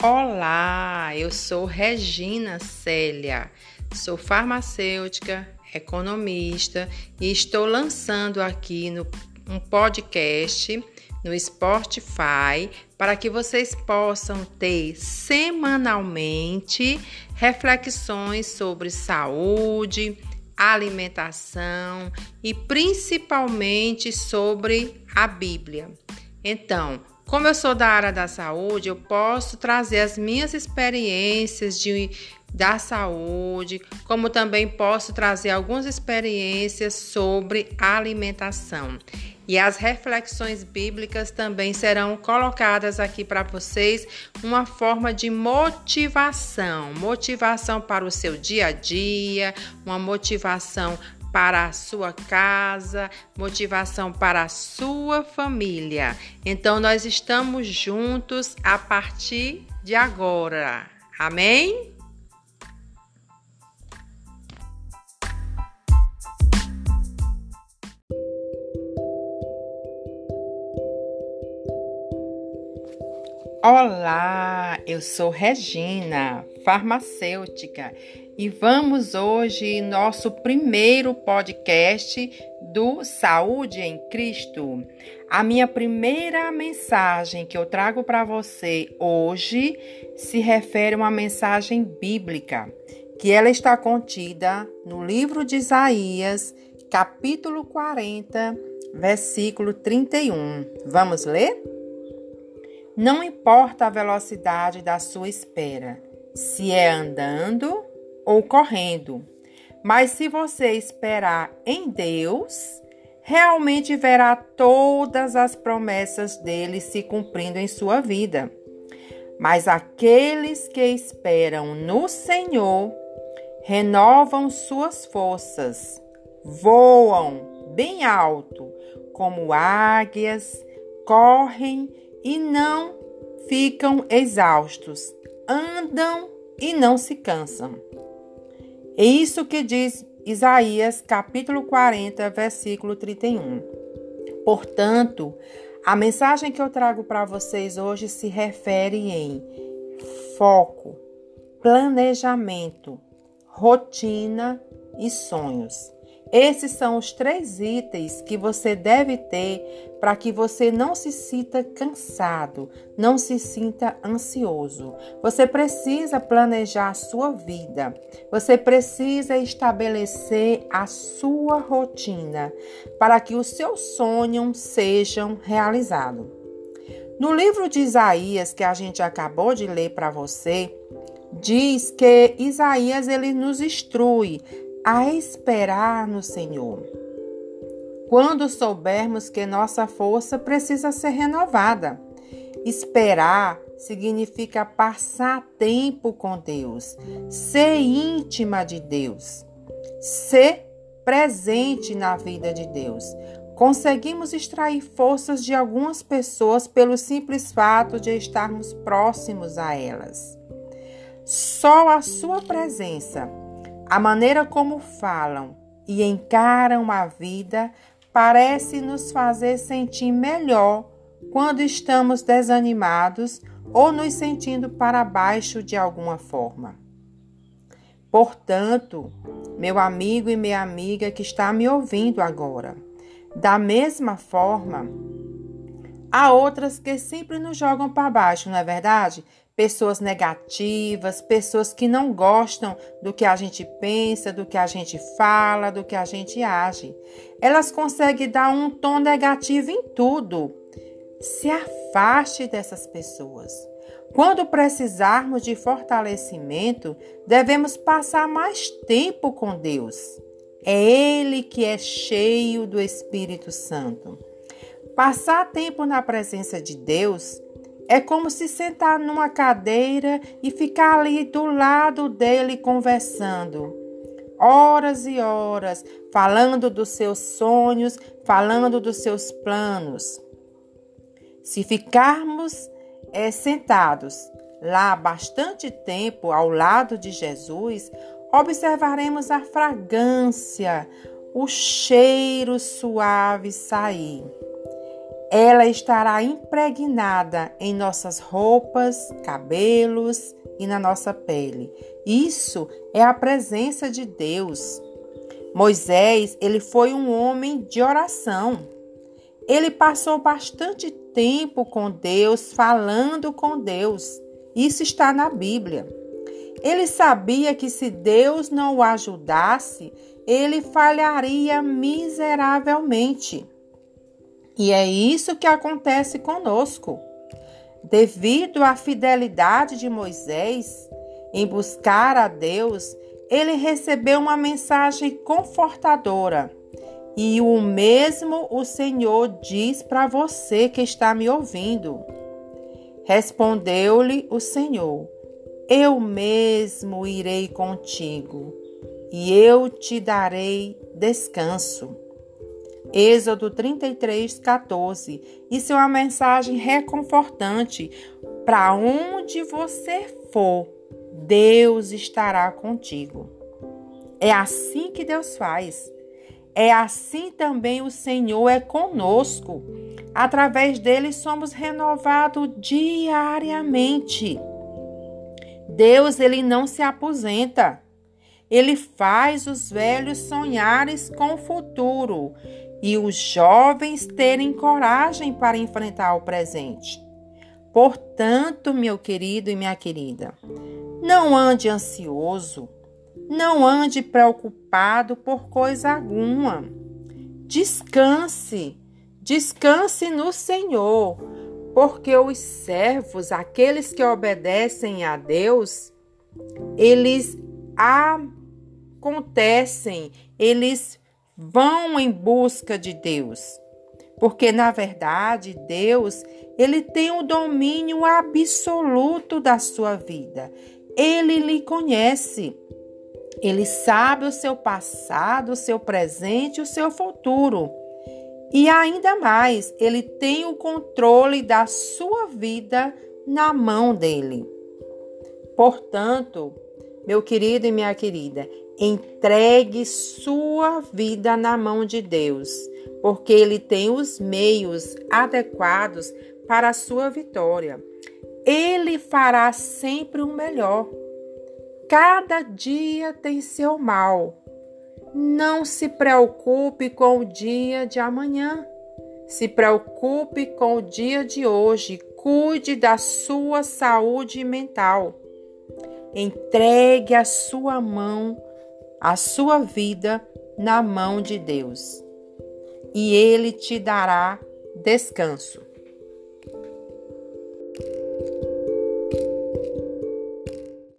Olá, eu sou Regina Célia, sou farmacêutica, economista e estou lançando aqui no, um podcast no Spotify para que vocês possam ter semanalmente reflexões sobre saúde, alimentação e principalmente sobre a Bíblia. Então, como eu sou da área da saúde, eu posso trazer as minhas experiências de, da saúde, como também posso trazer algumas experiências sobre alimentação. E as reflexões bíblicas também serão colocadas aqui para vocês, uma forma de motivação, motivação para o seu dia a dia, uma motivação para a sua casa, motivação para a sua família. Então, nós estamos juntos a partir de agora. Amém? Olá, eu sou Regina, farmacêutica, e vamos hoje nosso primeiro podcast do Saúde em Cristo. A minha primeira mensagem que eu trago para você hoje se refere a uma mensagem bíblica, que ela está contida no livro de Isaías, capítulo 40, versículo 31. Vamos ler? Não importa a velocidade da sua espera, se é andando ou correndo. Mas se você esperar em Deus, realmente verá todas as promessas dele se cumprindo em sua vida. Mas aqueles que esperam no Senhor renovam suas forças, voam bem alto, como águias, correm e não ficam exaustos, andam e não se cansam. É isso que diz Isaías, capítulo 40, versículo 31. Portanto, a mensagem que eu trago para vocês hoje se refere em foco, planejamento, rotina e sonhos. Esses são os três itens que você deve ter para que você não se sinta cansado, não se sinta ansioso. Você precisa planejar a sua vida, você precisa estabelecer a sua rotina para que os seus sonhos sejam realizados. No livro de Isaías, que a gente acabou de ler para você, diz que Isaías ele nos instrui a esperar no Senhor. Quando soubermos que nossa força precisa ser renovada, esperar significa passar tempo com Deus, ser íntima de Deus, ser presente na vida de Deus. Conseguimos extrair forças de algumas pessoas pelo simples fato de estarmos próximos a elas. Só a sua presença a maneira como falam e encaram a vida parece nos fazer sentir melhor quando estamos desanimados ou nos sentindo para baixo de alguma forma. Portanto, meu amigo e minha amiga que está me ouvindo agora, da mesma forma, há outras que sempre nos jogam para baixo, não é verdade? Pessoas negativas, pessoas que não gostam do que a gente pensa, do que a gente fala, do que a gente age. Elas conseguem dar um tom negativo em tudo. Se afaste dessas pessoas. Quando precisarmos de fortalecimento, devemos passar mais tempo com Deus. É Ele que é cheio do Espírito Santo. Passar tempo na presença de Deus é como se sentar numa cadeira e ficar ali do lado dele conversando. Horas e horas, falando dos seus sonhos, falando dos seus planos. Se ficarmos é, sentados lá bastante tempo ao lado de Jesus, observaremos a fragrância, o cheiro suave sair. Ela estará impregnada em nossas roupas, cabelos e na nossa pele. Isso é a presença de Deus. Moisés, ele foi um homem de oração. Ele passou bastante tempo com Deus, falando com Deus. Isso está na Bíblia. Ele sabia que se Deus não o ajudasse, ele falharia miseravelmente. E é isso que acontece conosco. Devido à fidelidade de Moisés em buscar a Deus, ele recebeu uma mensagem confortadora. E o mesmo o Senhor diz para você que está me ouvindo. Respondeu-lhe o Senhor: Eu mesmo irei contigo, e eu te darei descanso. Êxodo 33, 14. Isso é uma mensagem reconfortante. Para onde você for, Deus estará contigo. É assim que Deus faz. É assim também o Senhor é conosco. Através dele somos renovados diariamente. Deus ele não se aposenta. Ele faz os velhos sonhares com o futuro e os jovens terem coragem para enfrentar o presente. Portanto, meu querido e minha querida, não ande ansioso, não ande preocupado por coisa alguma. Descanse, descanse no Senhor, porque os servos, aqueles que obedecem a Deus, eles acontecem, eles vão em busca de Deus. Porque na verdade, Deus, ele tem o domínio absoluto da sua vida. Ele lhe conhece. Ele sabe o seu passado, o seu presente o seu futuro. E ainda mais, ele tem o controle da sua vida na mão dele. Portanto, meu querido e minha querida, Entregue sua vida na mão de Deus, porque Ele tem os meios adequados para a sua vitória. Ele fará sempre o melhor. Cada dia tem seu mal. Não se preocupe com o dia de amanhã. Se preocupe com o dia de hoje. Cuide da sua saúde mental. Entregue a sua mão a sua vida na mão de Deus, e Ele te dará descanso.